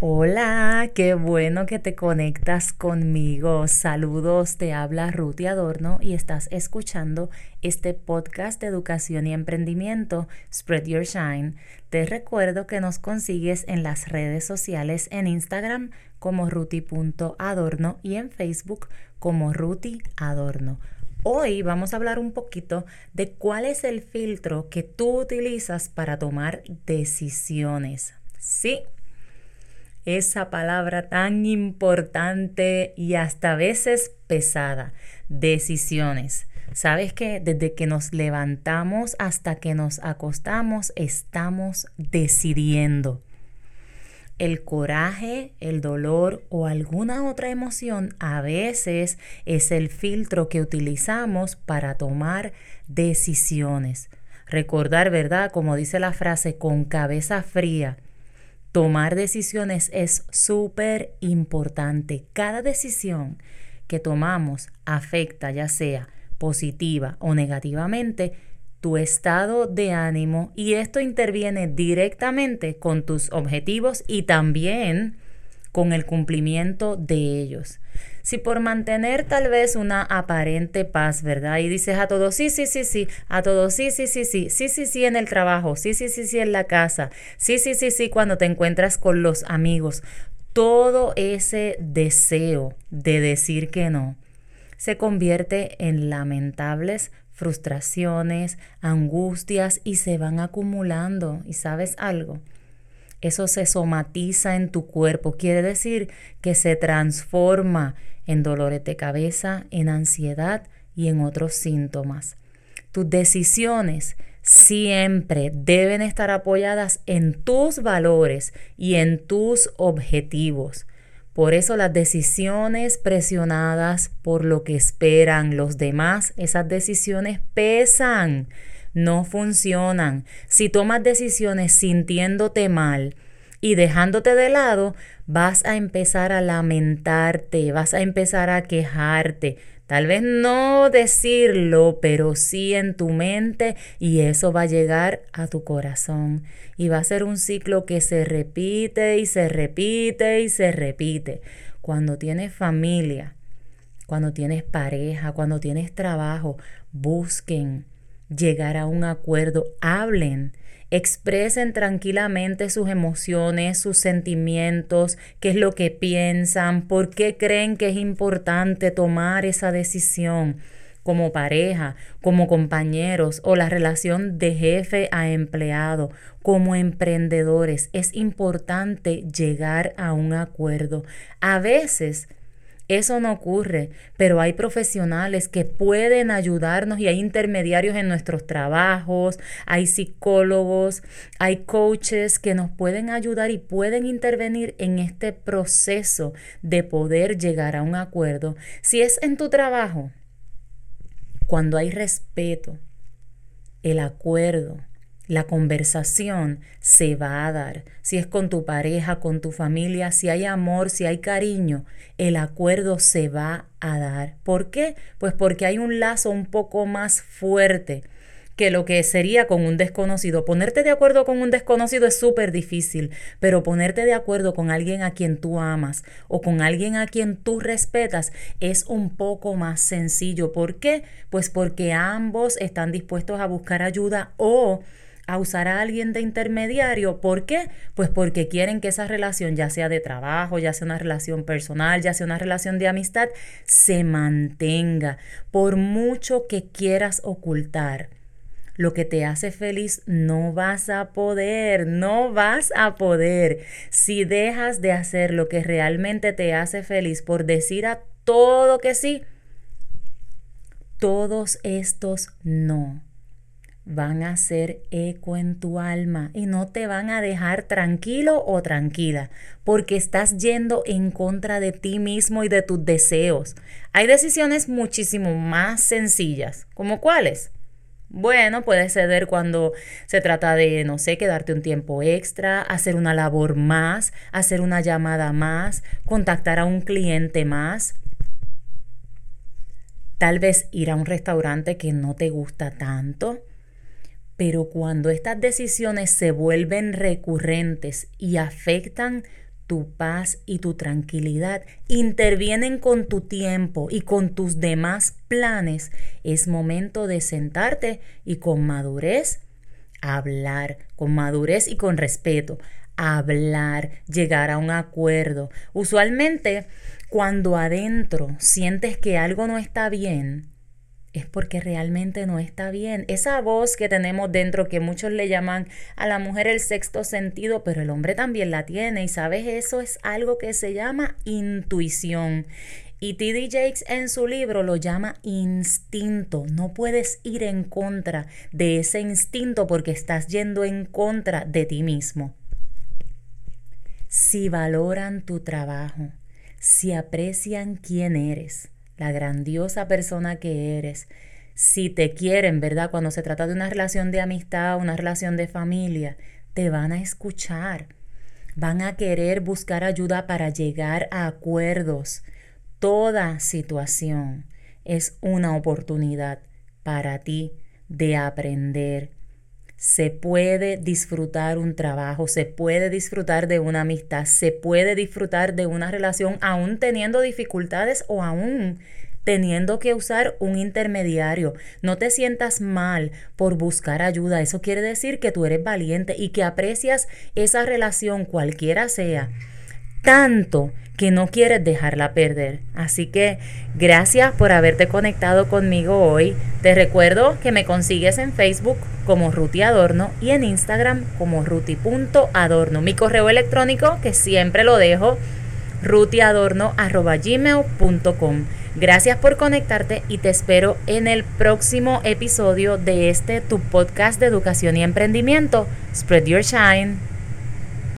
Hola, qué bueno que te conectas conmigo. Saludos, te habla Ruti Adorno y estás escuchando este podcast de educación y emprendimiento, Spread Your Shine. Te recuerdo que nos consigues en las redes sociales en Instagram como ruti.adorno y en Facebook como Ruti Adorno. Hoy vamos a hablar un poquito de cuál es el filtro que tú utilizas para tomar decisiones. Sí, esa palabra tan importante y hasta a veces pesada, decisiones. Sabes que desde que nos levantamos hasta que nos acostamos estamos decidiendo. El coraje, el dolor o alguna otra emoción a veces es el filtro que utilizamos para tomar decisiones. Recordar, ¿verdad? Como dice la frase, con cabeza fría Tomar decisiones es súper importante. Cada decisión que tomamos afecta, ya sea positiva o negativamente, tu estado de ánimo y esto interviene directamente con tus objetivos y también con el cumplimiento de ellos. Si por mantener tal vez una aparente paz, ¿verdad? Y dices a todos, sí, sí, sí, sí, a todos, sí, sí, sí, sí, sí, sí, sí en el trabajo, sí, sí, sí, sí en la casa, sí, sí, sí, sí cuando te encuentras con los amigos. Todo ese deseo de decir que no se convierte en lamentables frustraciones, angustias y se van acumulando. ¿Y sabes algo? Eso se somatiza en tu cuerpo. Quiere decir que se transforma en dolores de cabeza, en ansiedad y en otros síntomas. Tus decisiones siempre deben estar apoyadas en tus valores y en tus objetivos. Por eso las decisiones presionadas por lo que esperan los demás, esas decisiones pesan no funcionan. Si tomas decisiones sintiéndote mal y dejándote de lado, vas a empezar a lamentarte, vas a empezar a quejarte. Tal vez no decirlo, pero sí en tu mente y eso va a llegar a tu corazón. Y va a ser un ciclo que se repite y se repite y se repite. Cuando tienes familia, cuando tienes pareja, cuando tienes trabajo, busquen llegar a un acuerdo, hablen, expresen tranquilamente sus emociones, sus sentimientos, qué es lo que piensan, por qué creen que es importante tomar esa decisión como pareja, como compañeros o la relación de jefe a empleado, como emprendedores. Es importante llegar a un acuerdo. A veces eso no ocurre, pero hay profesionales que pueden ayudarnos y hay intermediarios en nuestros trabajos, hay psicólogos, hay coaches que nos pueden ayudar y pueden intervenir en este proceso de poder llegar a un acuerdo. Si es en tu trabajo, cuando hay respeto, el acuerdo, la conversación se va a dar. Si es con tu pareja, con tu familia, si hay amor, si hay cariño, el acuerdo se va a dar. ¿Por qué? Pues porque hay un lazo un poco más fuerte que lo que sería con un desconocido. Ponerte de acuerdo con un desconocido es súper difícil, pero ponerte de acuerdo con alguien a quien tú amas o con alguien a quien tú respetas es un poco más sencillo. ¿Por qué? Pues porque ambos están dispuestos a buscar ayuda o a usar a alguien de intermediario. ¿Por qué? Pues porque quieren que esa relación, ya sea de trabajo, ya sea una relación personal, ya sea una relación de amistad, se mantenga. Por mucho que quieras ocultar lo que te hace feliz, no vas a poder, no vas a poder. Si dejas de hacer lo que realmente te hace feliz por decir a todo que sí, todos estos no van a hacer eco en tu alma y no te van a dejar tranquilo o tranquila porque estás yendo en contra de ti mismo y de tus deseos. Hay decisiones muchísimo más sencillas, como cuáles. Bueno, puedes ceder cuando se trata de, no sé, quedarte un tiempo extra, hacer una labor más, hacer una llamada más, contactar a un cliente más. Tal vez ir a un restaurante que no te gusta tanto pero cuando estas decisiones se vuelven recurrentes y afectan tu paz y tu tranquilidad intervienen con tu tiempo y con tus demás planes, es momento de sentarte y con madurez hablar, con madurez y con respeto, hablar, llegar a un acuerdo. Usualmente, cuando adentro sientes que algo no está bien, es porque realmente no está bien. Esa voz que tenemos dentro, que muchos le llaman a la mujer el sexto sentido, pero el hombre también la tiene. Y sabes, eso es algo que se llama intuición. Y T.D. Jakes en su libro lo llama instinto. No puedes ir en contra de ese instinto porque estás yendo en contra de ti mismo. Si valoran tu trabajo, si aprecian quién eres, la grandiosa persona que eres, si te quieren, ¿verdad? Cuando se trata de una relación de amistad, una relación de familia, te van a escuchar, van a querer buscar ayuda para llegar a acuerdos. Toda situación es una oportunidad para ti de aprender, se puede disfrutar un trabajo, se puede disfrutar de una amistad, se puede disfrutar de una relación aún teniendo dificultades o aún teniendo que usar un intermediario. No te sientas mal por buscar ayuda. Eso quiere decir que tú eres valiente y que aprecias esa relación cualquiera sea tanto que no quieres dejarla perder. Así que gracias por haberte conectado conmigo hoy. Te recuerdo que me consigues en Facebook como Ruti Adorno y en Instagram como ruti.adorno. Mi correo electrónico, que siempre lo dejo, rutiadorno.gmail.com. Gracias por conectarte y te espero en el próximo episodio de este tu podcast de educación y emprendimiento. Spread your shine.